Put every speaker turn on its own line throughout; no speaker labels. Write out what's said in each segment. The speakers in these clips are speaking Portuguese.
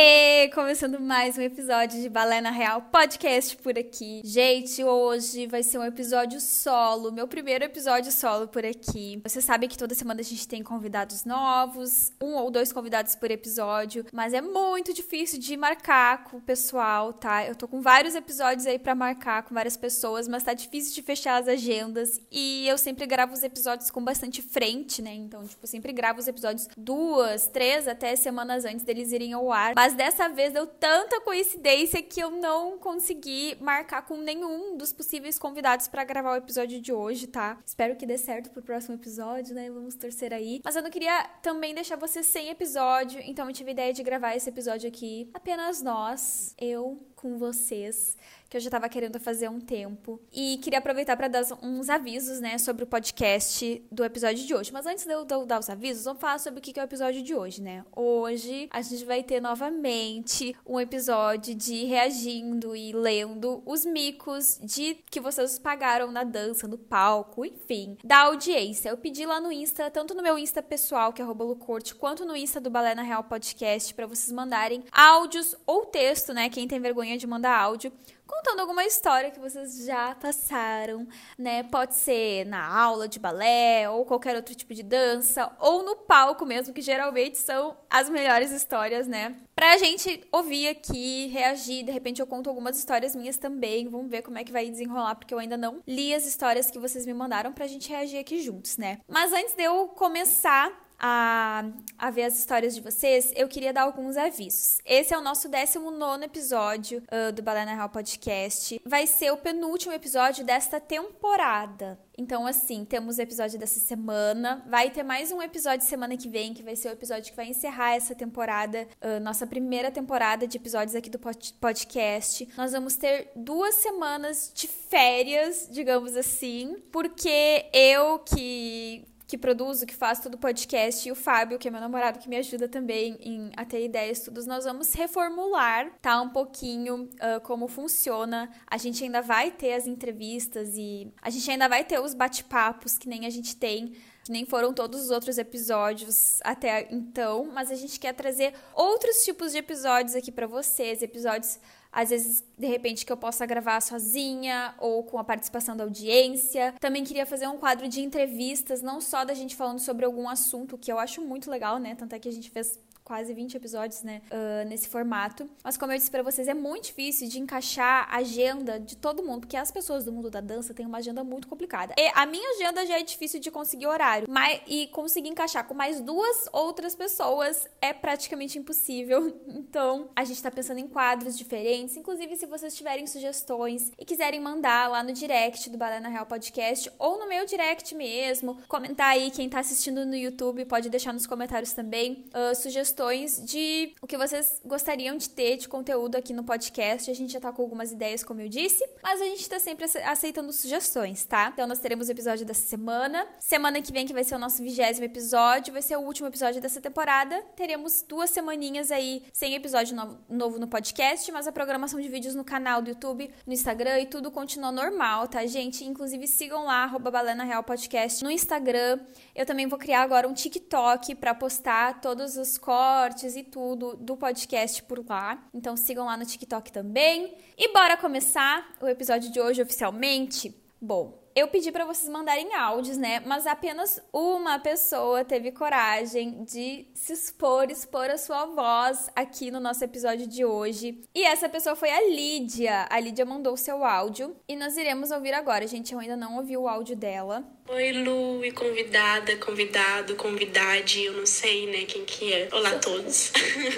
E começando mais um episódio de Balé na Real podcast por aqui. Gente, hoje vai ser um episódio solo, meu primeiro episódio solo por aqui. Você sabe que toda semana a gente tem convidados novos, um ou dois convidados por episódio, mas é muito difícil de marcar com o pessoal, tá? Eu tô com vários episódios aí para marcar com várias pessoas, mas tá difícil de fechar as agendas e eu sempre gravo os episódios com bastante frente, né? Então, tipo, sempre gravo os episódios duas, três até semanas antes deles irem ao ar. Mas mas dessa vez deu tanta coincidência que eu não consegui marcar com nenhum dos possíveis convidados para gravar o episódio de hoje, tá? Espero que dê certo pro próximo episódio, né? Vamos torcer aí. Mas eu não queria também deixar você sem episódio, então eu tive a ideia de gravar esse episódio aqui apenas nós, eu com vocês que eu já estava querendo fazer há um tempo. E queria aproveitar para dar uns avisos, né, sobre o podcast do episódio de hoje. Mas antes de eu dar os avisos, vamos falar sobre o que é o episódio de hoje, né? Hoje a gente vai ter novamente um episódio de reagindo e lendo os micos de que vocês pagaram na dança, no palco, enfim, da audiência. Eu pedi lá no Insta, tanto no meu Insta pessoal, que é Lucorte, quanto no Insta do Balé na Real Podcast, para vocês mandarem áudios ou texto, né? Quem tem vergonha de mandar áudio contando alguma história que vocês já passaram, né? Pode ser na aula de balé ou qualquer outro tipo de dança ou no palco mesmo, que geralmente são as melhores histórias, né? Pra gente ouvir aqui, reagir, de repente eu conto algumas histórias minhas também. Vamos ver como é que vai desenrolar, porque eu ainda não li as histórias que vocês me mandaram pra gente reagir aqui juntos, né? Mas antes de eu começar a, a ver as histórias de vocês, eu queria dar alguns avisos. Esse é o nosso 19 episódio uh, do Balena Real Podcast. Vai ser o penúltimo episódio desta temporada. Então, assim, temos o episódio dessa semana. Vai ter mais um episódio semana que vem, que vai ser o episódio que vai encerrar essa temporada, uh, nossa primeira temporada de episódios aqui do podcast. Nós vamos ter duas semanas de férias, digamos assim, porque eu que que produzo, que faz todo o podcast, e o Fábio, que é meu namorado, que me ajuda também em a ter ideias, tudo, nós vamos reformular, tá? Um pouquinho uh, como funciona. A gente ainda vai ter as entrevistas e a gente ainda vai ter os bate-papos que nem a gente tem que nem foram todos os outros episódios até então, mas a gente quer trazer outros tipos de episódios aqui para vocês, episódios às vezes, de repente, que eu possa gravar sozinha ou com a participação da audiência. Também queria fazer um quadro de entrevistas, não só da gente falando sobre algum assunto, que eu acho muito legal, né? Tanto é que a gente fez quase 20 episódios, né, uh, nesse formato. Mas como eu disse para vocês, é muito difícil de encaixar a agenda de todo mundo, porque as pessoas do mundo da dança têm uma agenda muito complicada. E a minha agenda já é difícil de conseguir horário, mas e conseguir encaixar com mais duas outras pessoas é praticamente impossível. Então, a gente tá pensando em quadros diferentes, inclusive se vocês tiverem sugestões e quiserem mandar lá no direct do Balé na Real Podcast ou no meu direct mesmo, comentar aí quem tá assistindo no YouTube, pode deixar nos comentários também uh, sugestões sugestões de o que vocês gostariam de ter de conteúdo aqui no podcast. A gente já tá com algumas ideias, como eu disse, mas a gente tá sempre aceitando sugestões, tá? Então nós teremos o episódio dessa semana. Semana que vem, que vai ser o nosso vigésimo episódio, vai ser o último episódio dessa temporada. Teremos duas semaninhas aí sem episódio novo, novo no podcast, mas a programação de vídeos no canal do YouTube, no Instagram e tudo continua normal, tá, gente? Inclusive sigam lá, arroba Balena Real Podcast no Instagram. Eu também vou criar agora um TikTok para postar todos os cortes e tudo do podcast por lá. Então sigam lá no TikTok também. E bora começar o episódio de hoje oficialmente? Bom, eu pedi para vocês mandarem áudios, né? Mas apenas uma pessoa teve coragem de se expor, expor a sua voz aqui no nosso episódio de hoje. E essa pessoa foi a Lídia. A Lídia mandou o seu áudio e nós iremos ouvir agora. Gente, eu ainda não ouvi o áudio dela.
Oi, Lu, e convidada, convidado, convidade, eu não sei, né, quem que é. Olá a todos.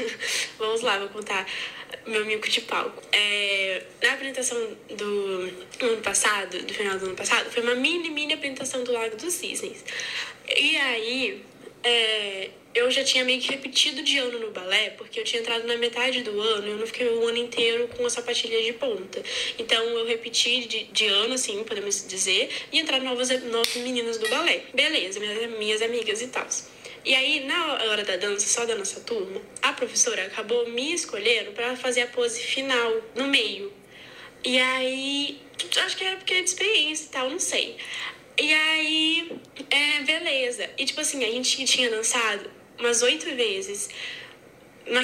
Vamos lá, vou contar meu mico de palco. É, na apresentação do ano passado, do final do ano passado, foi uma mini, mini apresentação do Lago dos Cisnes. E aí, é, eu já tinha meio que repetido de ano no balé, porque eu tinha entrado na metade do ano e eu não fiquei o ano inteiro com a sapatilha de ponta. Então eu repeti de, de ano, assim, podemos dizer, e entraram novas, novas meninas do balé. Beleza, minhas, minhas amigas e tal. E aí, na hora da dança, só da nossa turma, a professora acabou me escolhendo para fazer a pose final, no meio. E aí, acho que era porque é de experiência e tal, não sei. E aí, é, beleza. E tipo assim, a gente tinha dançado umas oito vezes,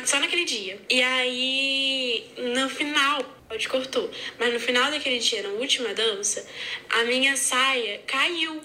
só naquele dia. E aí, no final, pode cortou, mas no final daquele dia, na última dança, a minha saia caiu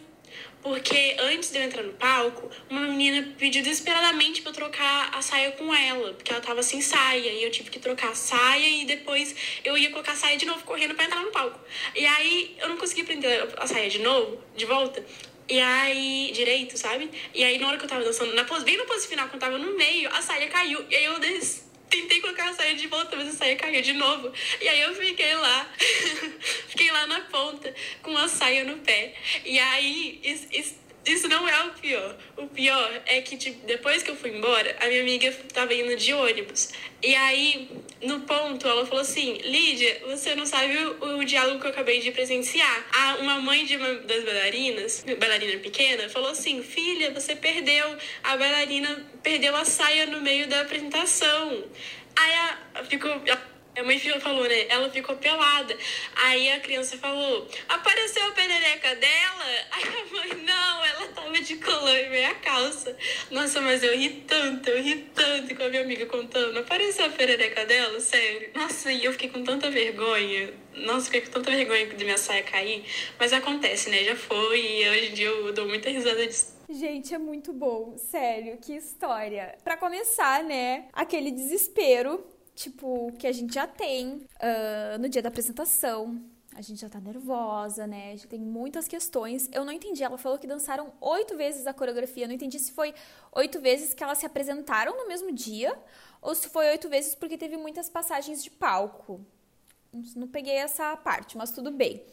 porque antes de eu entrar no palco, uma menina pediu desesperadamente para eu trocar a saia com ela, porque ela tava sem saia, e eu tive que trocar a saia e depois eu ia colocar a saia de novo correndo para entrar no palco. E aí eu não consegui prender a saia de novo, de volta. E aí, direito, sabe? E aí, na hora que eu tava dançando, na pose, bem na pose final, quando eu tava no meio, a saia caiu. E aí eu des tentei colocar a saia de volta, mas a saia caiu de novo. E aí eu fiquei lá, fiquei lá na ponta, com a saia no pé. E aí, isso, isso, não é o pior. O pior é que, tipo, depois que eu fui embora, a minha amiga tava indo de ônibus. E aí, no ponto, ela falou assim: Lídia, você não sabe o, o diálogo que eu acabei de presenciar. A, uma mãe de uma das bailarinas, bailarina pequena, falou assim: Filha, você perdeu. A bailarina perdeu a saia no meio da apresentação. Aí a, ficou. A mãe falou, né? Ela ficou pelada. Aí a criança falou: apareceu a perereca dela? Aí a mãe, não, ela tava de colã e meia calça. Nossa, mas eu ri tanto, eu ri tanto com a minha amiga contando. Apareceu a perereca dela? Sério. Nossa, e eu fiquei com tanta vergonha. Nossa, fiquei com tanta vergonha de minha saia cair. Mas acontece, né? Já foi e hoje em dia eu dou muita risada disso.
Gente, é muito bom, sério, que história. Para começar, né, aquele desespero tipo, que a gente já tem uh, no dia da apresentação. A gente já tá nervosa, né? A gente tem muitas questões. Eu não entendi. Ela falou que dançaram oito vezes a coreografia. Eu não entendi se foi oito vezes que elas se apresentaram no mesmo dia ou se foi oito vezes porque teve muitas passagens de palco. Não peguei essa parte, mas tudo bem.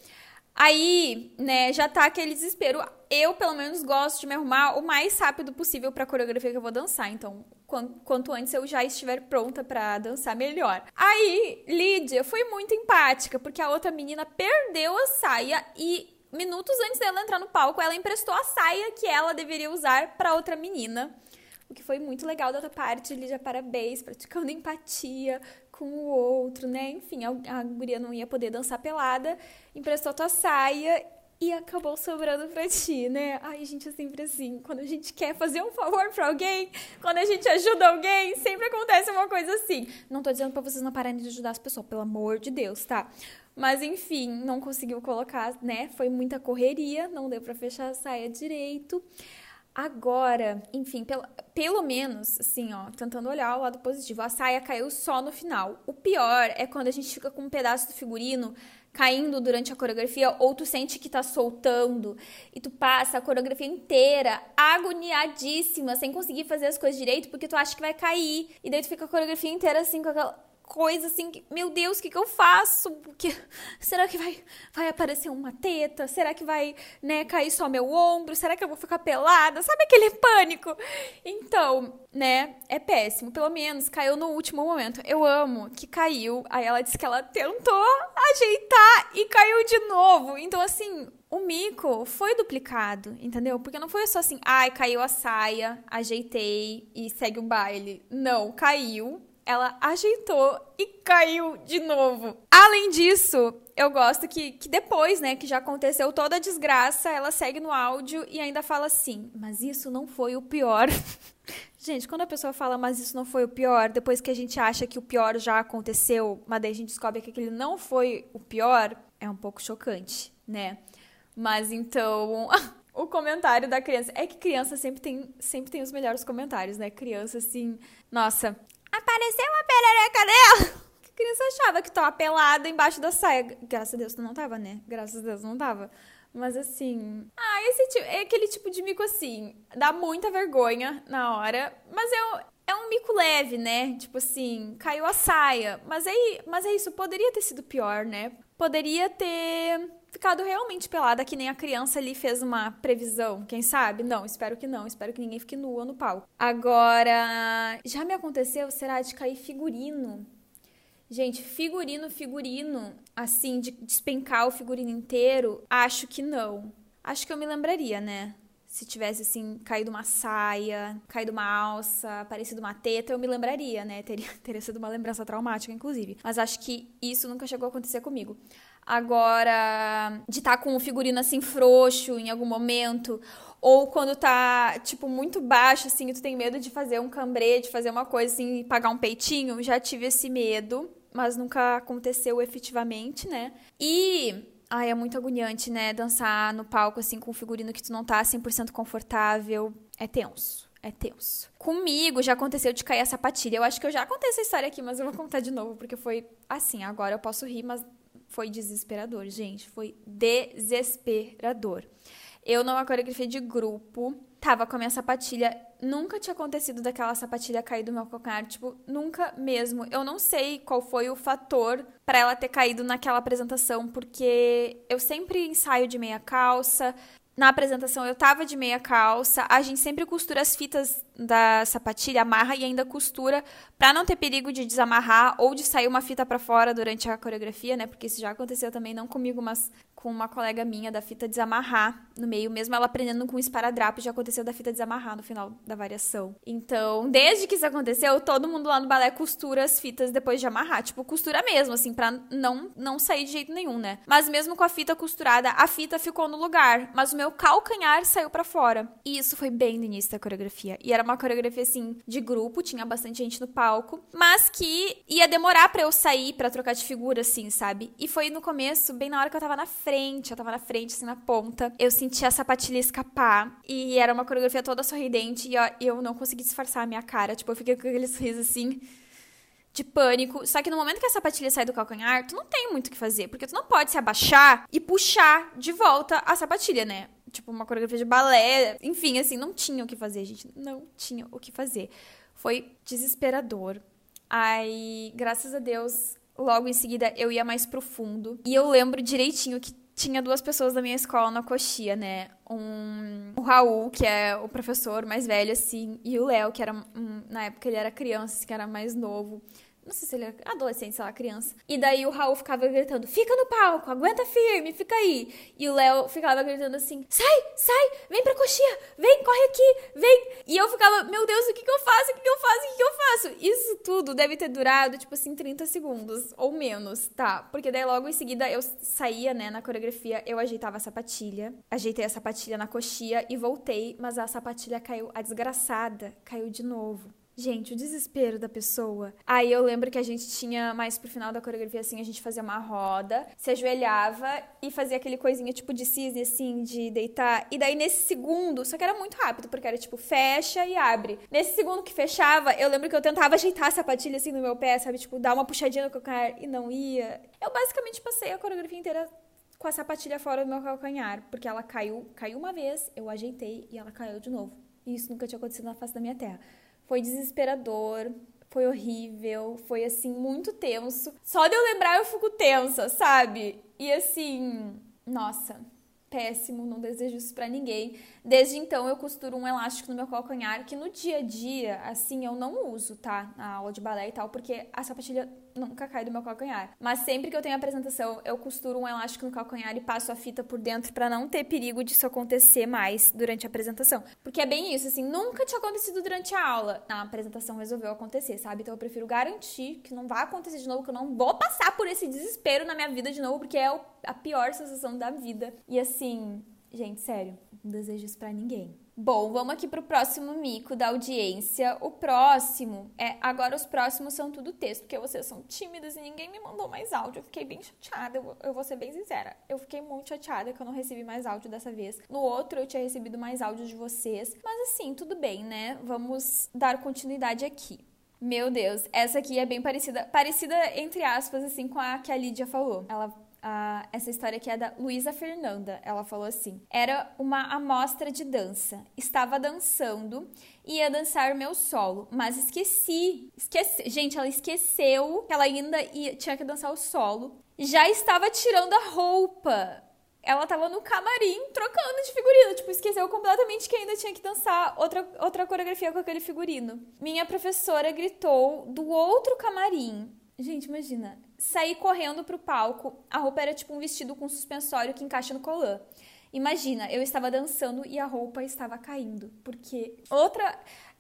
Aí, né, já tá aquele desespero. Eu, pelo menos, gosto de me arrumar o mais rápido possível pra coreografia que eu vou dançar. Então, quanto antes eu já estiver pronta para dançar, melhor. Aí, Lídia foi muito empática, porque a outra menina perdeu a saia e minutos antes dela entrar no palco, ela emprestou a saia que ela deveria usar para outra menina. O que foi muito legal da outra parte, Lídia, parabéns, praticando empatia, com o outro, né? Enfim, a, a guria não ia poder dançar pelada, emprestou tua saia e acabou sobrando pra ti, né? Ai, gente, é sempre assim. Quando a gente quer fazer um favor pra alguém, quando a gente ajuda alguém, sempre acontece uma coisa assim. Não tô dizendo pra vocês não pararem de ajudar as pessoas, pelo amor de Deus, tá? Mas enfim, não conseguiu colocar, né? Foi muita correria, não deu pra fechar a saia direito. Agora, enfim, pelo, pelo menos, assim, ó, tentando olhar o lado positivo, a saia caiu só no final. O pior é quando a gente fica com um pedaço do figurino caindo durante a coreografia, ou tu sente que tá soltando, e tu passa a coreografia inteira agoniadíssima, sem conseguir fazer as coisas direito, porque tu acha que vai cair, e daí tu fica a coreografia inteira assim com aquela coisa assim, que, meu Deus, o que, que eu faço? Porque, será que vai, vai aparecer uma teta? Será que vai, né, cair só meu ombro? Será que eu vou ficar pelada? Sabe aquele pânico? Então, né, é péssimo. Pelo menos caiu no último momento. Eu amo que caiu. Aí ela disse que ela tentou ajeitar e caiu de novo. Então, assim, o mico foi duplicado, entendeu? Porque não foi só assim, ai, caiu a saia, ajeitei e segue o baile. Não, caiu, ela ajeitou e caiu de novo. Além disso, eu gosto que, que depois, né, que já aconteceu toda a desgraça, ela segue no áudio e ainda fala assim: Mas isso não foi o pior. gente, quando a pessoa fala, mas isso não foi o pior, depois que a gente acha que o pior já aconteceu, mas daí a gente descobre que aquele não foi o pior, é um pouco chocante, né? Mas então. o comentário da criança. É que criança sempre tem, sempre tem os melhores comentários, né? Criança, assim. Nossa, Apareceu uma perereca dela! Que criança achava que tava pelada embaixo da saia. Graças a Deus não tava, né? Graças a Deus não tava. Mas assim. Ah, esse tipo, é aquele tipo de mico assim. Dá muita vergonha na hora. Mas eu, é um mico leve, né? Tipo assim, caiu a saia. Mas, aí, mas é isso, poderia ter sido pior, né? Poderia ter ficado realmente pelada, que nem a criança ali fez uma previsão, quem sabe? Não, espero que não, espero que ninguém fique nua no palco. Agora, já me aconteceu, será, de cair figurino Gente, figurino, figurino, assim, de despencar o figurino inteiro, acho que não. Acho que eu me lembraria, né? Se tivesse, assim, caído uma saia, caído uma alça, aparecido uma teta, eu me lembraria, né? Teria, teria sido uma lembrança traumática, inclusive. Mas acho que isso nunca chegou a acontecer comigo. Agora, de estar tá com o figurino assim frouxo em algum momento, ou quando tá, tipo, muito baixo, assim, e tu tem medo de fazer um cambrê, de fazer uma coisa assim, e pagar um peitinho, já tive esse medo mas nunca aconteceu efetivamente, né? E Ai, é muito agoniante, né? Dançar no palco, assim, com um figurino que tu não tá 100% confortável. É tenso. É tenso. Comigo já aconteceu de cair a sapatilha. Eu acho que eu já contei essa história aqui, mas eu vou contar de novo, porque foi assim. Agora eu posso rir, mas foi desesperador, gente. Foi desesperador. Eu, numa coreografia de grupo, tava com a minha sapatilha. Nunca tinha acontecido daquela sapatilha cair do meu calcanhar. Tipo, nunca mesmo. Eu não sei qual foi o fator para ela ter caído naquela apresentação, porque eu sempre ensaio de meia calça. Na apresentação eu tava de meia calça. A gente sempre costura as fitas da sapatilha, amarra e ainda costura para não ter perigo de desamarrar ou de sair uma fita para fora durante a coreografia, né? Porque isso já aconteceu também, não comigo, mas com uma colega minha da fita desamarrar no meio, mesmo ela aprendendo com esparadrapo, já aconteceu da fita desamarrar no final da variação. Então, desde que isso aconteceu, todo mundo lá no balé costura as fitas depois de amarrar, tipo, costura mesmo, assim, pra não, não sair de jeito nenhum, né? Mas mesmo com a fita costurada, a fita ficou no lugar, mas o meu calcanhar saiu para fora. E isso foi bem no início da coreografia. E era uma coreografia, assim, de grupo, tinha bastante gente no palco, mas que ia demorar para eu sair para trocar de figura, assim, sabe? E foi no começo, bem na hora que eu tava na frente, eu tava na frente, assim, na ponta. Eu senti a sapatilha escapar. E era uma coreografia toda sorridente. E ó, eu não consegui disfarçar a minha cara. Tipo, eu fiquei com aquele sorriso assim de pânico. Só que no momento que a sapatilha sai do calcanhar, tu não tem muito o que fazer, porque tu não pode se abaixar e puxar de volta a sapatilha, né? Tipo, uma coreografia de balé. Enfim, assim, não tinha o que fazer, gente. Não tinha o que fazer. Foi desesperador. Aí, graças a Deus, logo em seguida eu ia mais profundo. E eu lembro direitinho que tinha duas pessoas da minha escola na coxia, né? Um, o Raul, que é o professor mais velho, assim, e o Léo, que era, um, na época ele era criança, assim, que era mais novo. Não sei se ele é adolescente, sei lá, criança. E daí o Raul ficava gritando: fica no palco, aguenta firme, fica aí. E o Léo ficava gritando assim: sai, sai, vem pra coxinha, vem, corre aqui, vem. E eu ficava: meu Deus, o que que eu faço? O que que eu faço? O que que eu faço? Isso tudo deve ter durado, tipo assim, 30 segundos ou menos, tá? Porque daí logo em seguida eu saía, né, na coreografia, eu ajeitava a sapatilha, ajeitei a sapatilha na coxia e voltei, mas a sapatilha caiu, a desgraçada caiu de novo. Gente, o desespero da pessoa. Aí eu lembro que a gente tinha, mais pro final da coreografia, assim, a gente fazia uma roda, se ajoelhava e fazia aquele coisinha tipo de cisne, assim, de deitar. E daí nesse segundo, só que era muito rápido, porque era tipo fecha e abre. Nesse segundo que fechava, eu lembro que eu tentava ajeitar a sapatilha assim no meu pé, sabe? Tipo, dar uma puxadinha no calcanhar e não ia. Eu basicamente passei a coreografia inteira com a sapatilha fora do meu calcanhar, porque ela caiu, caiu uma vez, eu ajeitei e ela caiu de novo. E isso nunca tinha acontecido na face da minha terra. Foi desesperador, foi horrível, foi assim muito tenso. Só de eu lembrar eu fico tensa, sabe? E assim, nossa, péssimo, não desejo isso para ninguém. Desde então eu costuro um elástico no meu calcanhar que no dia a dia, assim, eu não uso, tá? Na aula de balé e tal, porque a sapatilha nunca cai do meu calcanhar. Mas sempre que eu tenho apresentação, eu costuro um elástico no calcanhar e passo a fita por dentro para não ter perigo disso acontecer mais durante a apresentação. Porque é bem isso, assim, nunca tinha acontecido durante a aula. Na apresentação resolveu acontecer, sabe? Então eu prefiro garantir que não vai acontecer de novo, que eu não vou passar por esse desespero na minha vida de novo, porque é a pior sensação da vida. E assim, gente, sério, não desejo isso pra ninguém. Bom, vamos aqui pro próximo mico da audiência. O próximo é. Agora os próximos são tudo texto, porque vocês são tímidas e ninguém me mandou mais áudio. Eu fiquei bem chateada, eu, eu vou ser bem sincera. Eu fiquei muito chateada que eu não recebi mais áudio dessa vez. No outro eu tinha recebido mais áudio de vocês. Mas assim, tudo bem, né? Vamos dar continuidade aqui. Meu Deus, essa aqui é bem parecida, parecida entre aspas, assim, com a que a Lídia falou. Ela Essa história aqui é da Luísa Fernanda. Ela falou assim: Era uma amostra de dança. Estava dançando e ia dançar meu solo, mas esqueci. Esqueci. Gente, ela esqueceu que ela ainda ia, tinha que dançar o solo. Já estava tirando a roupa. ela tava no camarim trocando de figurino. Tipo, esqueceu completamente que ainda tinha que dançar outra, outra coreografia com aquele figurino. Minha professora gritou do outro camarim. Gente, imagina. Saí correndo pro palco. A roupa era tipo um vestido com suspensório que encaixa no colã. Imagina, eu estava dançando e a roupa estava caindo. Porque outra.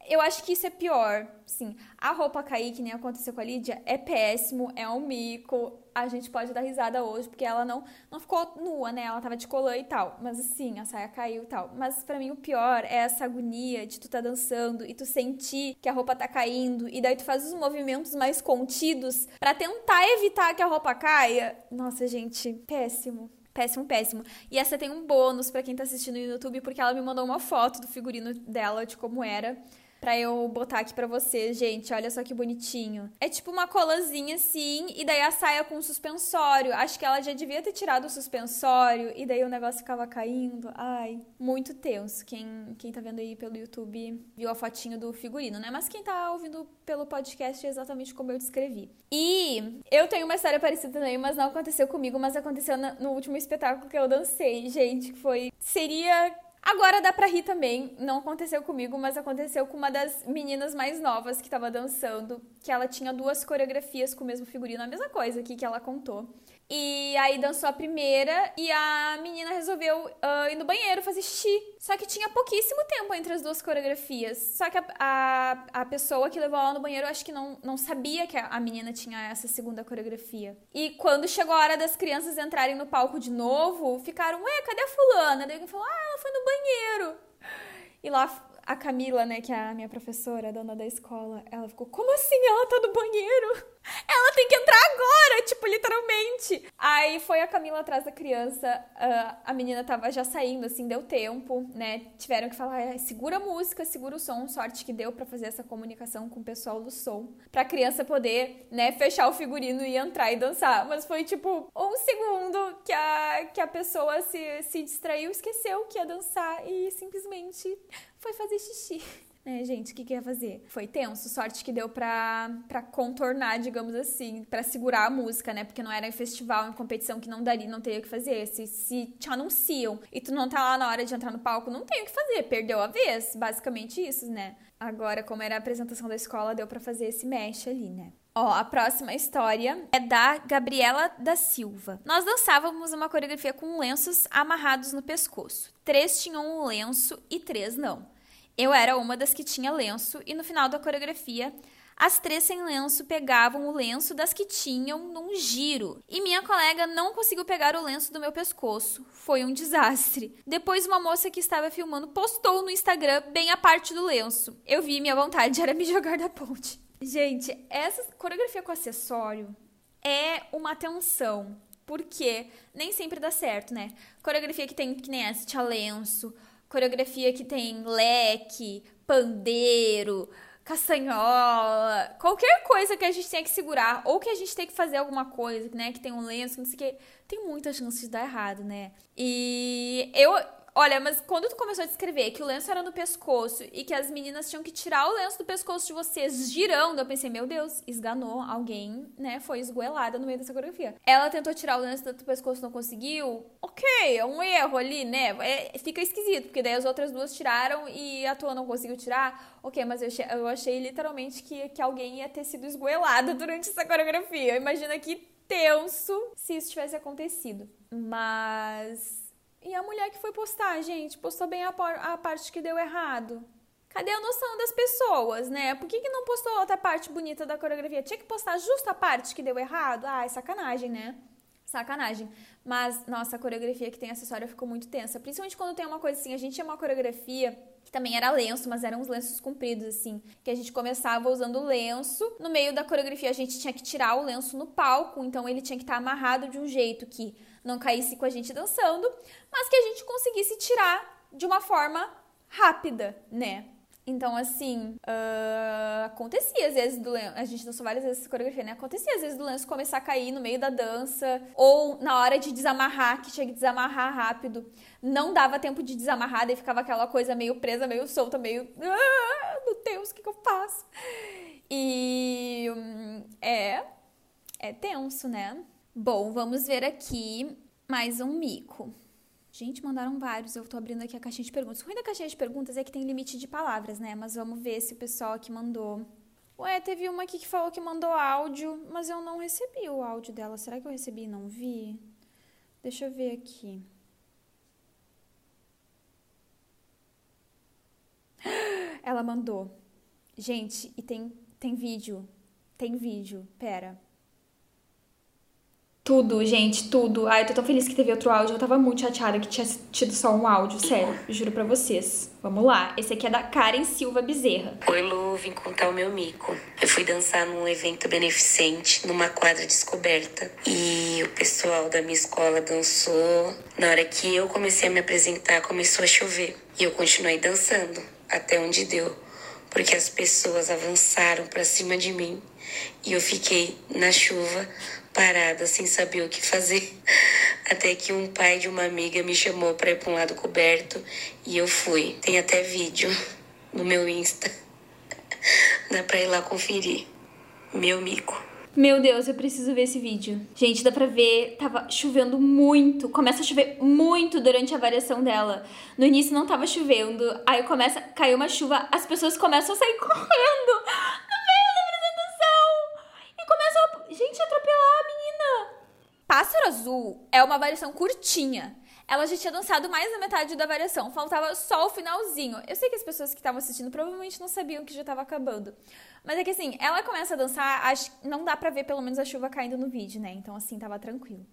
Eu acho que isso é pior. Sim, a roupa cair, que nem aconteceu com a Lídia, é péssimo, é um mico. A gente pode dar risada hoje, porque ela não, não ficou nua, né? Ela tava de colã e tal. Mas assim, a saia caiu e tal. Mas para mim o pior é essa agonia de tu tá dançando e tu sentir que a roupa tá caindo. E daí tu faz os movimentos mais contidos para tentar evitar que a roupa caia. Nossa, gente, péssimo. Péssimo, péssimo. E essa tem um bônus para quem tá assistindo no YouTube, porque ela me mandou uma foto do figurino dela, de como era pra eu botar aqui pra vocês, gente. Olha só que bonitinho. É tipo uma colazinha assim, e daí a saia com suspensório. Acho que ela já devia ter tirado o suspensório, e daí o negócio ficava caindo. Ai, muito tenso. Quem, quem tá vendo aí pelo YouTube viu a fotinho do figurino, né? Mas quem tá ouvindo pelo podcast é exatamente como eu descrevi. E eu tenho uma história parecida também, mas não aconteceu comigo, mas aconteceu no último espetáculo que eu dancei, gente, que foi. Seria Agora dá pra rir também. Não aconteceu comigo, mas aconteceu com uma das meninas mais novas que tava dançando, que ela tinha duas coreografias com o mesmo figurino, a mesma coisa aqui que ela contou. E aí dançou a primeira e a menina resolveu uh, ir no banheiro fazer xixi. Só que tinha pouquíssimo tempo entre as duas coreografias. Só que a, a, a pessoa que levou ela no banheiro acho que não, não sabia que a, menina tinha essa segunda coreografia. E quando chegou a hora das crianças entrarem no palco de novo, ficaram, ué, cadê a fulana? Daí alguém falou, ah, ela foi no banheiro. E lá a Camila, né, que é a minha professora, a dona da escola, ela ficou, como assim ela tá no banheiro? Ela tem que entrar agora, tipo, literalmente. Aí foi a Camila atrás da criança, uh, a menina tava já saindo, assim, deu tempo, né? Tiveram que falar, segura a música, segura o som, sorte que deu para fazer essa comunicação com o pessoal do som, pra criança poder, né, fechar o figurino e entrar e dançar. Mas foi, tipo, um segundo que a, que a pessoa se, se distraiu, esqueceu que ia dançar e simplesmente foi fazer xixi. É, gente, o que, que ia fazer? Foi tenso, sorte que deu pra, pra contornar, digamos assim, para segurar a música, né? Porque não era em festival, em competição que não daria, não teria o que fazer. Se, se te anunciam e tu não tá lá na hora de entrar no palco, não tem o que fazer, perdeu a vez, basicamente isso, né? Agora, como era a apresentação da escola, deu para fazer esse mesh ali, né? Ó, a próxima história é da Gabriela da Silva. Nós dançávamos uma coreografia com lenços amarrados no pescoço. Três tinham um lenço e três não. Eu era uma das que tinha lenço e no final da coreografia, as três sem lenço pegavam o lenço das que tinham num giro. E minha colega não conseguiu pegar o lenço do meu pescoço. Foi um desastre. Depois, uma moça que estava filmando postou no Instagram bem a parte do lenço. Eu vi minha vontade era me jogar da ponte. Gente, essa coreografia com acessório é uma atenção. Porque nem sempre dá certo, né? Coreografia que tem que nem essa, tinha lenço. Coreografia que tem leque, pandeiro, castanhola. Qualquer coisa que a gente tenha que segurar. Ou que a gente tem que fazer alguma coisa, né? Que tem um lenço, não sei o que. Tem muita chance de dar errado, né? E eu Olha, mas quando tu começou a descrever que o lenço era no pescoço e que as meninas tinham que tirar o lenço do pescoço de vocês girando, eu pensei, meu Deus, esganou alguém, né? Foi esgoelada no meio dessa coreografia. Ela tentou tirar o lenço do pescoço não conseguiu. Ok, é um erro ali, né? É, fica esquisito, porque daí as outras duas tiraram e a tua não conseguiu tirar. Ok, mas eu achei, eu achei literalmente que, que alguém ia ter sido esgoelada durante essa coreografia. Imagina que tenso se isso tivesse acontecido. Mas e a mulher que foi postar, gente, postou bem a, a parte que deu errado. Cadê a noção das pessoas, né? Por que, que não postou outra parte bonita da coreografia? Tinha que postar justo a parte que deu errado? Ah, é sacanagem, né? Sacanagem. Mas, nossa, a coreografia que tem acessório ficou muito tensa. Principalmente quando tem uma coisa assim. A gente tinha uma coreografia que também era lenço, mas eram uns lenços compridos, assim. Que a gente começava usando lenço. No meio da coreografia, a gente tinha que tirar o lenço no palco. Então, ele tinha que estar amarrado de um jeito que não caísse com a gente dançando, mas que a gente conseguisse tirar de uma forma rápida, né? Então, assim, uh, acontecia às vezes do lenço. A gente dançou várias vezes essa coreografia, né? Acontecia às vezes do lenço começar a cair no meio da dança, ou na hora de desamarrar, que tinha que desamarrar rápido. Não dava tempo de desamarrar, daí ficava aquela coisa meio presa, meio solta, meio. Ah, meu Deus, o que, que eu faço? E. Hum, é. É tenso, né? Bom, vamos ver aqui mais um mico. Gente, mandaram vários. Eu tô abrindo aqui a caixinha de perguntas. O ruim da caixinha de perguntas é que tem limite de palavras, né? Mas vamos ver se o pessoal aqui mandou. Ué, teve uma aqui que falou que mandou áudio, mas eu não recebi o áudio dela. Será que eu recebi e não vi? Deixa eu ver aqui. Ela mandou. Gente, e tem, tem vídeo. Tem vídeo. Pera. Tudo, gente, tudo. Ai, eu tô tão feliz que teve outro áudio. Eu tava muito chateada que tinha tido só um áudio, sério. Juro pra vocês. Vamos lá. Esse aqui é da Karen Silva Bezerra.
Oi, Lu, vim contar o meu mico. Eu fui dançar num evento beneficente, numa quadra descoberta. E o pessoal da minha escola dançou. Na hora que eu comecei a me apresentar, começou a chover. E eu continuei dançando, até onde deu. Porque as pessoas avançaram para cima de mim. E eu fiquei na chuva parada, sem saber o que fazer. Até que um pai de uma amiga me chamou para ir para um lado coberto e eu fui. Tem até vídeo no meu Insta. Dá pra ir lá conferir. Meu mico.
Meu Deus, eu preciso ver esse vídeo. Gente, dá pra ver, tava chovendo muito. Começa a chover muito durante a variação dela. No início não tava chovendo, aí começa, caiu uma chuva, as pessoas começam a sair correndo gente, atropelar a menina. Pássaro Azul é uma variação curtinha. Ela já tinha dançado mais da metade da variação, faltava só o finalzinho. Eu sei que as pessoas que estavam assistindo provavelmente não sabiam que já estava acabando. Mas é que assim, ela começa a dançar, acho, não dá pra ver pelo menos a chuva caindo no vídeo, né? Então assim, tava tranquilo.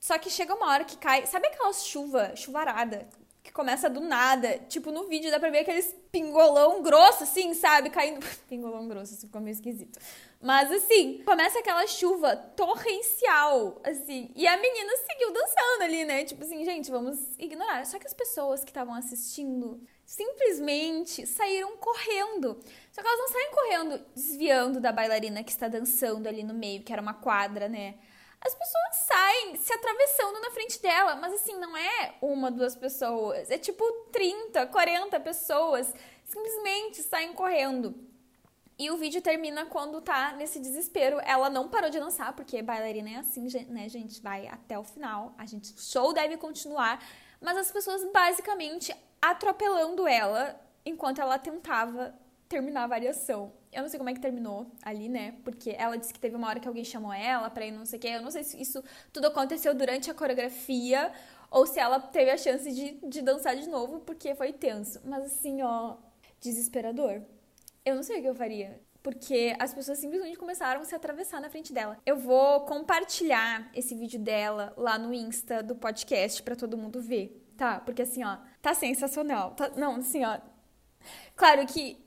Só que chega uma hora que cai. Sabe aquela chuva, chuvarada, que começa do nada. Tipo, no vídeo dá pra ver aqueles pingolão grosso, assim, sabe? Caindo. Pingolão grosso, isso ficou meio esquisito. Mas assim, começa aquela chuva torrencial, assim, e a menina seguiu dançando ali, né? Tipo assim, gente, vamos ignorar. Só que as pessoas que estavam assistindo simplesmente saíram correndo. Só que elas não saem correndo desviando da bailarina que está dançando ali no meio, que era uma quadra, né? As pessoas saem se atravessando na frente dela, mas assim, não é uma, duas pessoas, é tipo 30, 40 pessoas simplesmente saem correndo. E o vídeo termina quando tá nesse desespero. Ela não parou de dançar, porque bailarina é assim, né, gente? Vai até o final. A gente, show deve continuar. Mas as pessoas basicamente atropelando ela enquanto ela tentava terminar a variação. Eu não sei como é que terminou ali, né? Porque ela disse que teve uma hora que alguém chamou ela pra ir não sei o quê. Eu não sei se isso tudo aconteceu durante a coreografia ou se ela teve a chance de, de dançar de novo, porque foi tenso. Mas assim, ó, desesperador. Eu não sei o que eu faria. Porque as pessoas simplesmente começaram a se atravessar na frente dela. Eu vou compartilhar esse vídeo dela lá no Insta do podcast para todo mundo ver, tá? Porque assim, ó, tá sensacional. Tá... Não, assim, ó. Claro que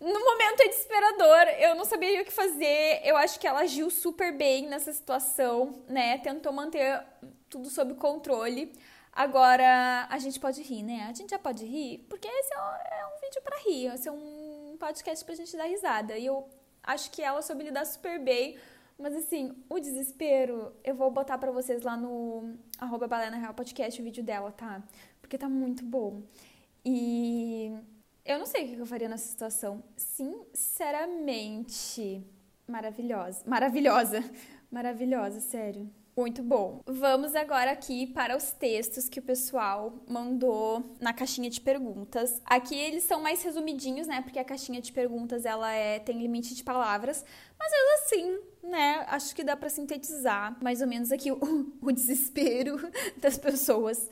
no momento é desesperador, eu não sabia o que fazer. Eu acho que ela agiu super bem nessa situação, né? Tentou manter tudo sob controle. Agora, a gente pode rir, né? A gente já pode rir, porque esse é um, é um vídeo para rir, esse é um podcast pra gente dar risada. E eu acho que ela soube lidar super bem. Mas assim, o desespero, eu vou botar pra vocês lá no arroba Balena Real Podcast o vídeo dela, tá? Porque tá muito bom. E eu não sei o que eu faria nessa situação. Sinceramente, maravilhosa. Maravilhosa. Maravilhosa, sério. Muito bom. Vamos agora aqui para os textos que o pessoal mandou na caixinha de perguntas. Aqui eles são mais resumidinhos, né? Porque a caixinha de perguntas ela é tem limite de palavras, mas assim, né? Acho que dá para sintetizar mais ou menos aqui o, o desespero das pessoas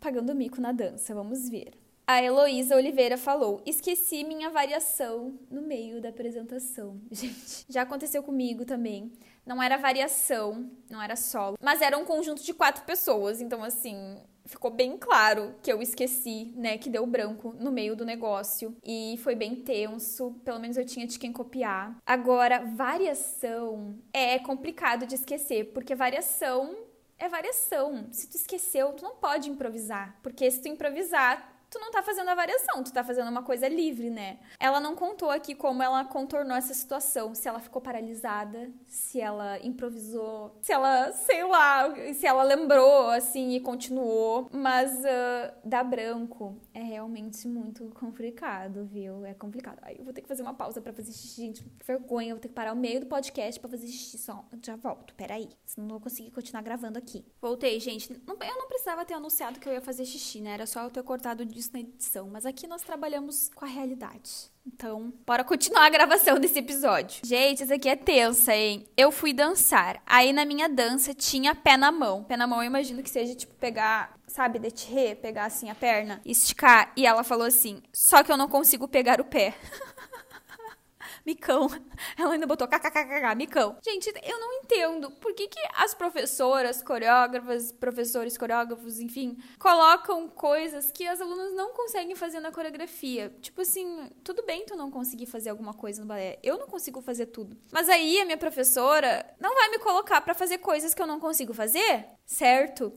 pagando mico na dança. Vamos ver. A Heloísa Oliveira falou: esqueci minha variação no meio da apresentação. Gente, já aconteceu comigo também não era variação, não era solo, mas era um conjunto de quatro pessoas. Então, assim, ficou bem claro que eu esqueci, né, que deu branco no meio do negócio e foi bem tenso, pelo menos eu tinha de quem copiar. Agora, variação é complicado de esquecer, porque variação é variação. Se tu esqueceu, tu não pode improvisar, porque se tu improvisar, tu não tá fazendo a variação, tu tá fazendo uma coisa livre, né? Ela não contou aqui como ela contornou essa situação, se ela ficou paralisada, se ela improvisou, se ela, sei lá, se ela lembrou, assim, e continuou. Mas uh, dar branco é realmente muito complicado, viu? É complicado. Aí eu vou ter que fazer uma pausa para fazer xixi, gente. Que vergonha, eu vou ter que parar o meio do podcast para fazer xixi só. Já volto, peraí. Senão não vou conseguir continuar gravando aqui. Voltei, gente. Eu não precisava ter anunciado que eu ia fazer xixi, né? Era só eu ter cortado disso na edição. Mas aqui nós trabalhamos com a realidade. Então, bora continuar a gravação desse episódio. Gente, isso aqui é tensa, hein? Eu fui dançar. Aí na minha dança tinha pé na mão. Pé na mão eu imagino que seja tipo pegar, sabe, detirrer, pegar assim a perna, esticar. E ela falou assim: só que eu não consigo pegar o pé. micão. Ela ainda botou kkkk, micão. Gente, eu não entendo por que, que as professoras, coreógrafas, professores coreógrafos, enfim, colocam coisas que as alunas não conseguem fazer na coreografia. Tipo assim, tudo bem tu não conseguir fazer alguma coisa no balé. Eu não consigo fazer tudo. Mas aí a minha professora não vai me colocar para fazer coisas que eu não consigo fazer, certo?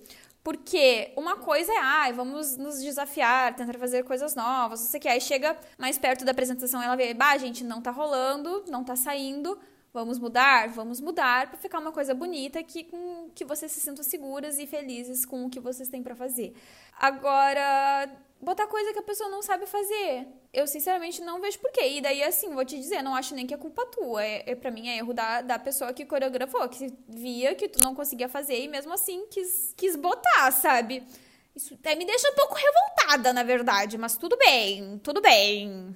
Porque uma coisa é, ai, ah, vamos nos desafiar, tentar fazer coisas novas, não sei o que. Aí chega mais perto da apresentação, ela vê, bah, gente, não tá rolando, não tá saindo, vamos mudar, vamos mudar para ficar uma coisa bonita que com que vocês se sintam seguras e felizes com o que vocês têm para fazer. Agora, botar coisa que a pessoa não sabe fazer. Eu, sinceramente, não vejo porquê. E daí, assim, vou te dizer, não acho nem que é culpa tua. É, é, pra mim, é erro da, da pessoa que coreografou, que via que tu não conseguia fazer e mesmo assim quis, quis botar, sabe? Isso até me deixa um pouco revoltada, na verdade, mas tudo bem, tudo bem.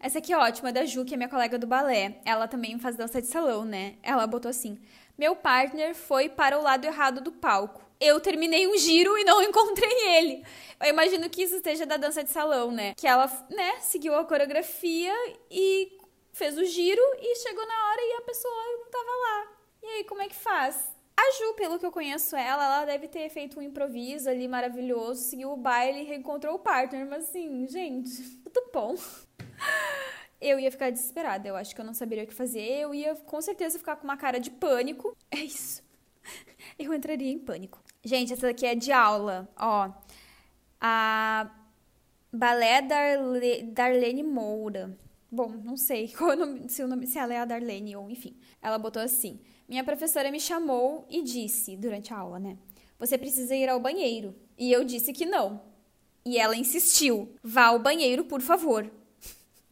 Essa aqui é ótima, da Ju, que é minha colega do balé. Ela também faz dança de salão, né? Ela botou assim: Meu partner foi para o lado errado do palco. Eu terminei um giro e não encontrei ele. Eu imagino que isso esteja da dança de salão, né? Que ela, né, seguiu a coreografia e fez o giro e chegou na hora e a pessoa não tava lá. E aí, como é que faz? A Ju, pelo que eu conheço ela, ela deve ter feito um improviso ali maravilhoso, seguiu o baile e reencontrou o partner. Mas assim, gente, tudo bom. Eu ia ficar desesperada, eu acho que eu não saberia o que fazer. Eu ia com certeza ficar com uma cara de pânico. É isso. Eu entraria em pânico. Gente, essa daqui é de aula, ó a Balé Darle, Darlene Moura. Bom, não sei qual é nome, se, o nome, se ela é a Darlene ou enfim. Ela botou assim: Minha professora me chamou e disse, durante a aula, né? Você precisa ir ao banheiro. E eu disse que não. E ela insistiu: Vá ao banheiro, por favor.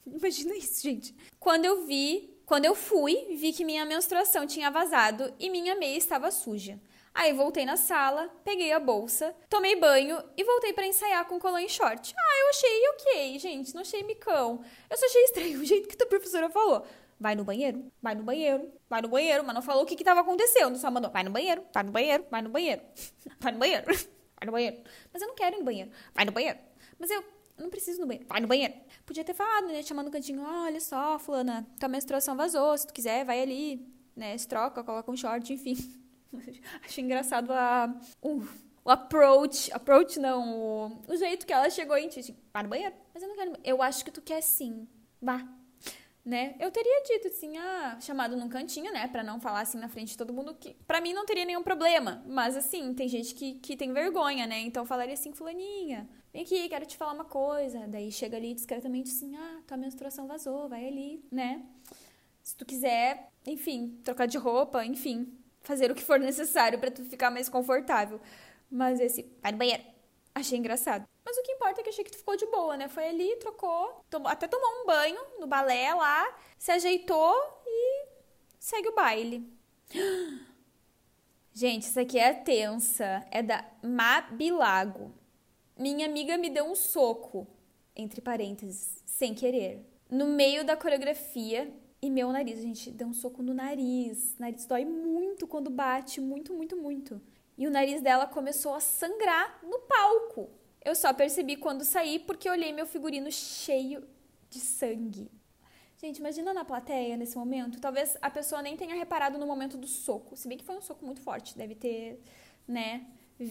Imagina isso, gente. Quando eu vi, quando eu fui, vi que minha menstruação tinha vazado e minha meia estava suja. Aí voltei na sala, peguei a bolsa, tomei banho e voltei para ensaiar com colã e short. Ah, eu achei ok, gente, não achei micão. Eu só achei estranho o jeito que a professora falou. Vai no banheiro, vai no banheiro, vai no banheiro, mas não falou o que estava acontecendo, só mandou vai no banheiro, vai no banheiro, vai no banheiro, vai no banheiro, vai no banheiro. Mas eu não quero ir no banheiro, vai no banheiro. Mas eu, não preciso no banheiro, vai no banheiro. Podia ter falado, né, chamando no cantinho, olha só, fulana, tua menstruação vazou, se tu quiser, vai ali, né, se troca, coloca um short, enfim. Achei engraçado a, o, o approach. Approach não, o, o jeito que ela chegou em ti. Tipo, vai no banheiro. Mas eu não quero. Eu acho que tu quer sim. Vá. Né? Eu teria dito assim, ah, chamado num cantinho, né? Pra não falar assim na frente de todo mundo que. Pra mim não teria nenhum problema. Mas assim, tem gente que, que tem vergonha, né? Então falaria assim, fulaninha, vem aqui, quero te falar uma coisa. Daí chega ali discretamente assim, ah, tua menstruação vazou, vai ali, né? Se tu quiser, enfim, trocar de roupa, enfim, fazer o que for necessário para tu ficar mais confortável. Mas esse, vai no banheiro. Achei engraçado. Mas o que importa é que achei que tu ficou de boa, né? Foi ali, trocou, tomou, até tomou um banho no balé lá, se ajeitou e segue o baile. Gente, isso aqui é tensa. É da Mabilago. Minha amiga me deu um soco, entre parênteses, sem querer. No meio da coreografia, e meu nariz, gente, deu um soco no nariz. O nariz dói muito quando bate, muito, muito, muito. E o nariz dela começou a sangrar no palco. Eu só percebi quando saí porque olhei meu figurino cheio de sangue. Gente, imagina na plateia nesse momento. Talvez a pessoa nem tenha reparado no momento do soco. Se bem que foi um soco muito forte, deve ter, né?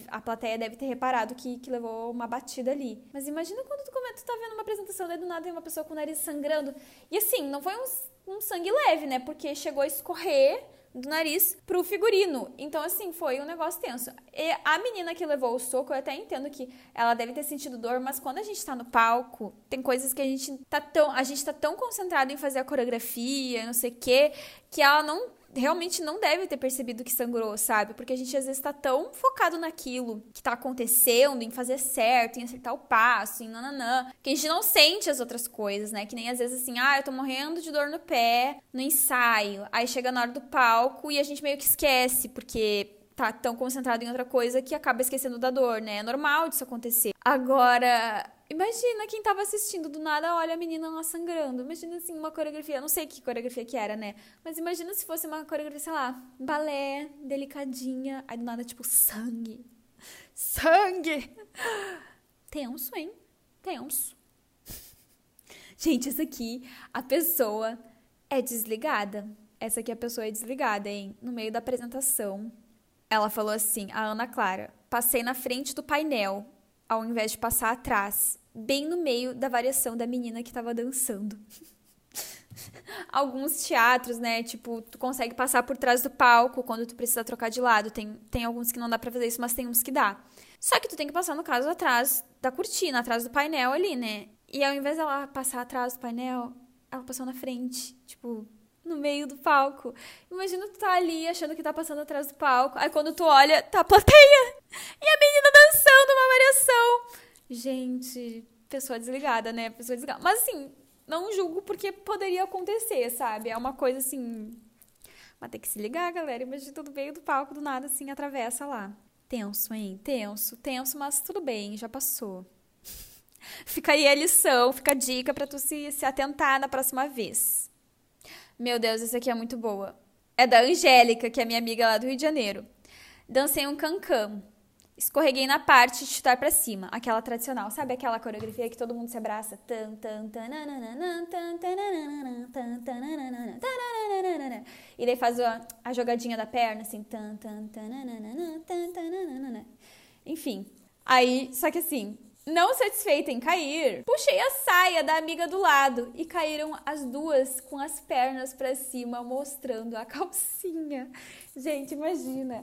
A plateia deve ter reparado que, que levou uma batida ali. Mas imagina quando tu, tu tá vendo uma apresentação, daí do nada tem uma pessoa com o nariz sangrando. E assim, não foi um um sangue leve, né? Porque chegou a escorrer do nariz pro figurino. Então, assim, foi um negócio tenso. E a menina que levou o soco, eu até entendo que ela deve ter sentido dor, mas quando a gente tá no palco, tem coisas que a gente tá tão. A gente tá tão concentrado em fazer a coreografia, não sei o quê, que ela não realmente não deve ter percebido que sangrou, sabe? Porque a gente às vezes tá tão focado naquilo que tá acontecendo, em fazer certo, em acertar o passo, em nananã, que a gente não sente as outras coisas, né? Que nem às vezes assim, ah, eu tô morrendo de dor no pé no ensaio. Aí chega na hora do palco e a gente meio que esquece, porque tá tão concentrado em outra coisa que acaba esquecendo da dor, né? É normal disso acontecer. Agora, Imagina quem tava assistindo do nada, olha a menina lá sangrando. Imagina assim, uma coreografia, não sei que coreografia que era, né? Mas imagina se fosse uma coreografia, sei lá, balé, delicadinha, aí do nada, tipo, sangue. Sangue! Tenso, hein? Tenso. Gente, essa aqui, a pessoa é desligada. Essa aqui a pessoa é desligada, hein? No meio da apresentação, ela falou assim, a Ana Clara, passei na frente do painel ao invés de passar atrás, bem no meio da variação da menina que estava dançando. Alguns teatros, né, tipo, tu consegue passar por trás do palco quando tu precisa trocar de lado. Tem, tem alguns que não dá pra fazer isso, mas tem uns que dá. Só que tu tem que passar, no caso, atrás da cortina, atrás do painel ali, né? E ao invés dela passar atrás do painel, ela passou na frente. Tipo, no meio do palco. Imagina tu tá ali achando que tá passando atrás do palco. Aí quando tu olha, tá a plateia. E a menina dançando uma variação. Gente, pessoa desligada, né? Pessoa desligada. Mas assim, não julgo porque poderia acontecer, sabe? É uma coisa assim. Mas tem que se ligar, galera. Imagina tudo meio do palco, do nada, assim, atravessa lá. Tenso, hein? Tenso, tenso, mas tudo bem, já passou. fica aí a lição, fica a dica para tu se, se atentar na próxima vez. Meu Deus, essa aqui é muito boa. É da Angélica, que é minha amiga lá do Rio de Janeiro. Dancei um cancão. Escorreguei na parte de chutar para cima, aquela tradicional, sabe aquela coreografia que todo mundo se abraça? E daí faz a, jogadinha da perna, assim. Enfim. Aí, só que assim, não satisfeita em cair, puxei a saia da amiga do lado e caíram as duas com as pernas para cima, mostrando a calcinha. Gente, imagina.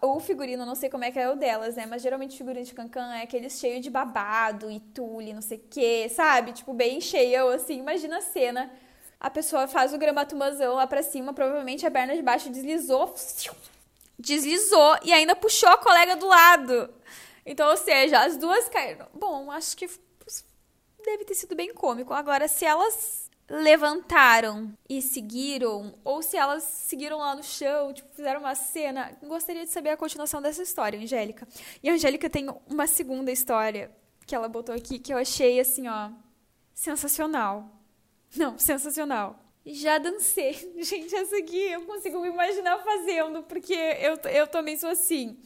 O figurino, não sei como é que é o delas, né? Mas geralmente figurino de cancan é aquele cheio de babado e tule, não sei o quê, sabe? Tipo, bem cheio, assim. Imagina a cena. A pessoa faz o gramatumazão lá pra cima, provavelmente a perna de baixo deslizou. Deslizou e ainda puxou a colega do lado. Então, ou seja, as duas caíram. Bom, acho que deve ter sido bem cômico. Agora, se elas levantaram e seguiram, ou se elas seguiram lá no chão, tipo, fizeram uma cena, gostaria de saber a continuação dessa história, Angélica. E a Angélica tem uma segunda história que ela botou aqui que eu achei assim, ó, sensacional. Não, sensacional. Já dancei. Gente, essa aqui eu consigo me imaginar fazendo, porque eu, eu também sou assim.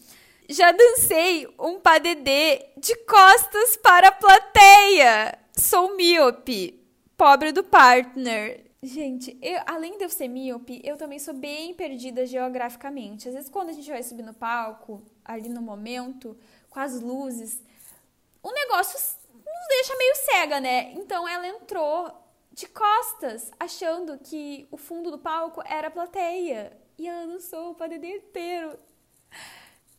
Já dancei um padedê de costas para a plateia. Sou míope. Pobre do partner. Gente, eu, além de eu ser míope, eu também sou bem perdida geograficamente. Às vezes, quando a gente vai subir no palco, ali no momento, com as luzes, o negócio nos deixa meio cega, né? Então, ela entrou de costas, achando que o fundo do palco era a plateia. E ela dançou o padedê inteiro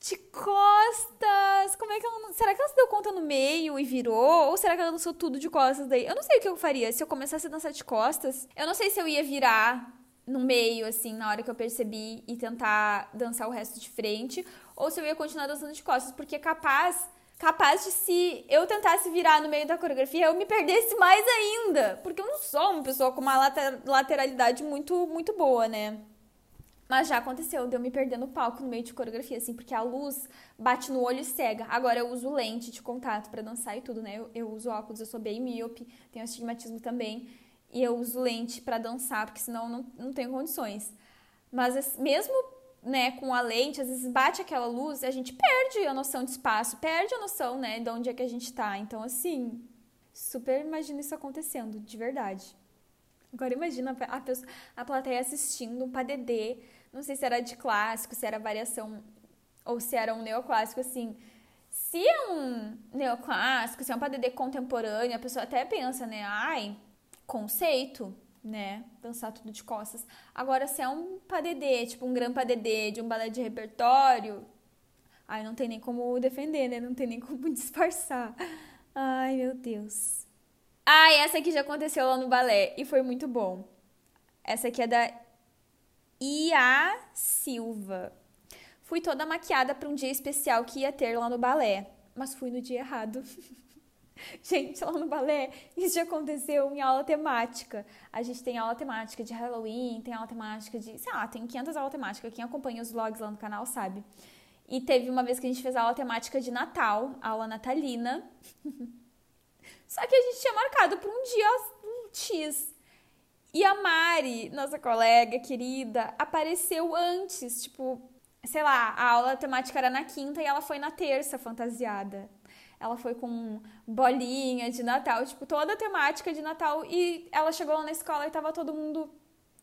de costas. Como é que ela não... Será que ela se deu conta no meio e virou? Ou será que ela dançou tudo de costas daí? Eu não sei o que eu faria. Se eu começasse a dançar de costas, eu não sei se eu ia virar no meio, assim, na hora que eu percebi e tentar dançar o resto de frente, ou se eu ia continuar dançando de costas, porque capaz, capaz de se eu tentasse virar no meio da coreografia, eu me perdesse mais ainda, porque eu não sou uma pessoa com uma lateralidade muito muito boa, né? Mas já aconteceu de eu me perder no palco no meio de coreografia, assim, porque a luz bate no olho e cega. Agora eu uso lente de contato para dançar e tudo, né? Eu, eu, uso óculos, eu sou bem míope, tenho astigmatismo também. E eu uso lente para dançar, porque senão eu não, não tenho condições. Mas mesmo né, com a lente, às vezes bate aquela luz e a gente perde a noção de espaço, perde a noção, né, de onde é que a gente tá. Então, assim, super imagino isso acontecendo, de verdade. Agora imagina a, pessoa, a plateia assistindo um padedê, não sei se era de clássico, se era variação ou se era um neoclássico, assim. Se é um neoclássico, se é um padedê contemporâneo, a pessoa até pensa, né? Ai, conceito. né? Dançar tudo de costas. Agora, se é um padedê, tipo um gran padedê de um balé de repertório, aí não tem nem como defender, né? Não tem nem como disfarçar. Ai, meu Deus. Ah, essa aqui já aconteceu lá no balé e foi muito bom. Essa aqui é da Ia Silva. Fui toda maquiada para um dia especial que ia ter lá no balé, mas fui no dia errado. Gente, lá no balé, isso já aconteceu em aula temática. A gente tem aula temática de Halloween, tem aula temática de. sei lá, tem 500 aulas temáticas. Quem acompanha os vlogs lá no canal sabe. E teve uma vez que a gente fez aula temática de Natal, aula natalina. Só que a gente tinha marcado para um dia X. E a Mari, nossa colega querida, apareceu antes, tipo, sei lá, a aula temática era na quinta e ela foi na terça fantasiada. Ela foi com bolinha de Natal, tipo, toda a temática de Natal. E ela chegou lá na escola e tava todo mundo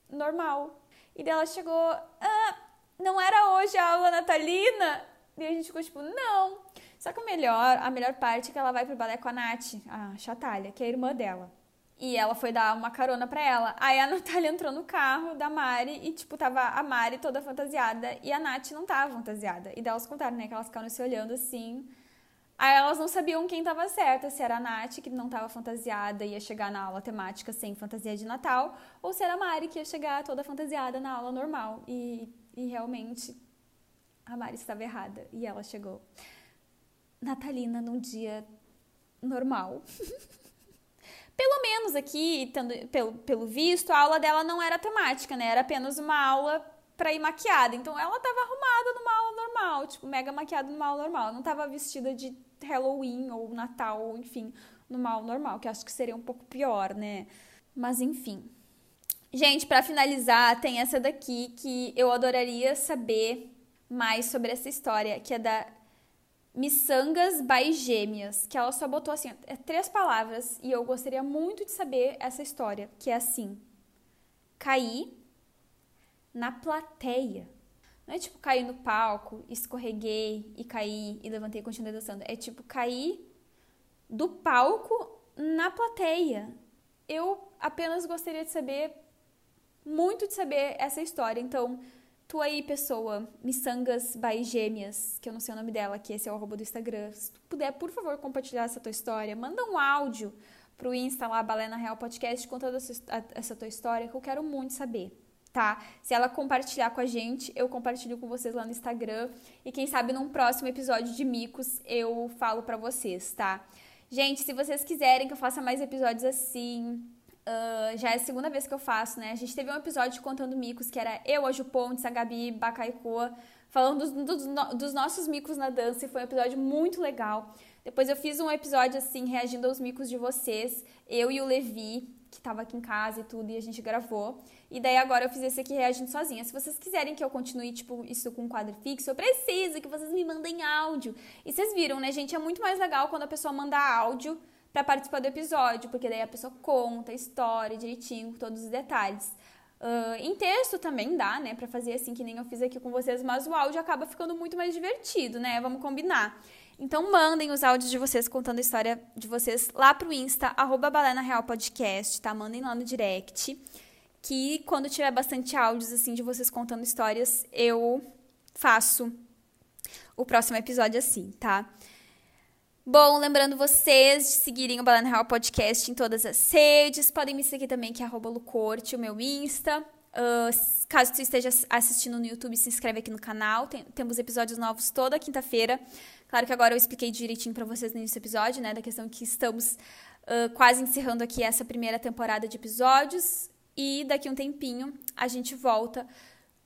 normal. E daí ela chegou, ah, não era hoje a aula natalina? E a gente ficou tipo, não. Só que o melhor, a melhor parte é que ela vai pro balé com a Nath, a Chatalha, que é a irmã dela. E ela foi dar uma carona pra ela. Aí a Natália entrou no carro da Mari e, tipo, tava a Mari toda fantasiada e a Nath não tava fantasiada. E daí elas contaram, né, que elas ficaram se olhando assim, Aí elas não sabiam quem estava certa, se era a Nath, que não estava fantasiada e ia chegar na aula temática sem fantasia de Natal, ou se era a Mari, que ia chegar toda fantasiada na aula normal. E, e realmente a Mari estava errada e ela chegou natalina num dia normal. pelo menos aqui, tendo, pelo, pelo visto, a aula dela não era temática, né? Era apenas uma aula para ir maquiada. Então ela estava arrumada numa aula normal, tipo, mega maquiada numa aula normal. Ela não estava vestida de Halloween ou Natal, ou enfim, numa aula normal, que acho que seria um pouco pior, né? Mas enfim. Gente, para finalizar, tem essa daqui que eu adoraria saber mais sobre essa história, que é da Missangas by Gêmeas, que ela só botou assim, é três palavras, e eu gostaria muito de saber essa história, que é assim: caí na plateia. Não é tipo cair no palco, escorreguei e caí e levantei e continuei dançando. É tipo cair do palco na plateia. Eu apenas gostaria de saber, muito de saber essa história. Então, tu aí, pessoa, Missangas by Gêmeas, que eu não sei o nome dela, que esse é o arroba do Instagram. Se tu puder, por favor, compartilhar essa tua história. Manda um áudio pro Insta lá, Balena Real Podcast, contando essa, tua história, que eu quero muito saber tá? Se ela compartilhar com a gente, eu compartilho com vocês lá no Instagram. E quem sabe num próximo episódio de Micos eu falo pra vocês, tá? Gente, se vocês quiserem que eu faça mais episódios assim, uh, já é a segunda vez que eu faço, né? A gente teve um episódio contando micos, que era eu, a Ju Pontes, a Gabi Bacaicua, falando dos, dos, dos nossos micos na dança, e foi um episódio muito legal. Depois eu fiz um episódio assim, reagindo aos micos de vocês, eu e o Levi, que tava aqui em casa e tudo, e a gente gravou. E daí agora eu fiz esse aqui reagindo sozinha. Se vocês quiserem que eu continue, tipo, isso com um quadro fixo, eu preciso que vocês me mandem áudio. E vocês viram, né, gente? É muito mais legal quando a pessoa manda áudio para participar do episódio, porque daí a pessoa conta a história direitinho, com todos os detalhes. Uh, em texto também dá, né, pra fazer assim que nem eu fiz aqui com vocês, mas o áudio acaba ficando muito mais divertido, né? Vamos combinar. Então mandem os áudios de vocês contando a história de vocês lá pro Insta, arroba Real Podcast, tá? Mandem lá no direct que quando tiver bastante áudios assim de vocês contando histórias, eu faço o próximo episódio assim, tá? Bom, lembrando vocês de seguirem o Balana Real Podcast em todas as redes. Podem me seguir também, que é Lucorte, o meu Insta. Uh, caso você esteja assistindo no YouTube, se inscreve aqui no canal. Tem, temos episódios novos toda quinta-feira. Claro que agora eu expliquei direitinho para vocês nesse episódio, né? Da questão que estamos uh, quase encerrando aqui essa primeira temporada de episódios. E daqui um tempinho a gente volta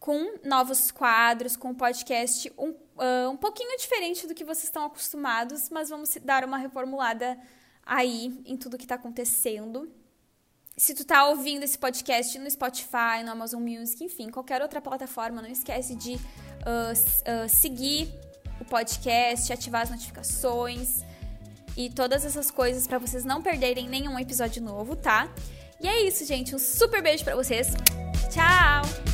com novos quadros, com um podcast um, uh, um pouquinho diferente do que vocês estão acostumados, mas vamos dar uma reformulada aí em tudo que está acontecendo. Se tu tá ouvindo esse podcast no Spotify, no Amazon Music, enfim, qualquer outra plataforma, não esquece de uh, uh, seguir o podcast, ativar as notificações e todas essas coisas para vocês não perderem nenhum episódio novo, tá? E é isso, gente. Um super beijo para vocês. Tchau!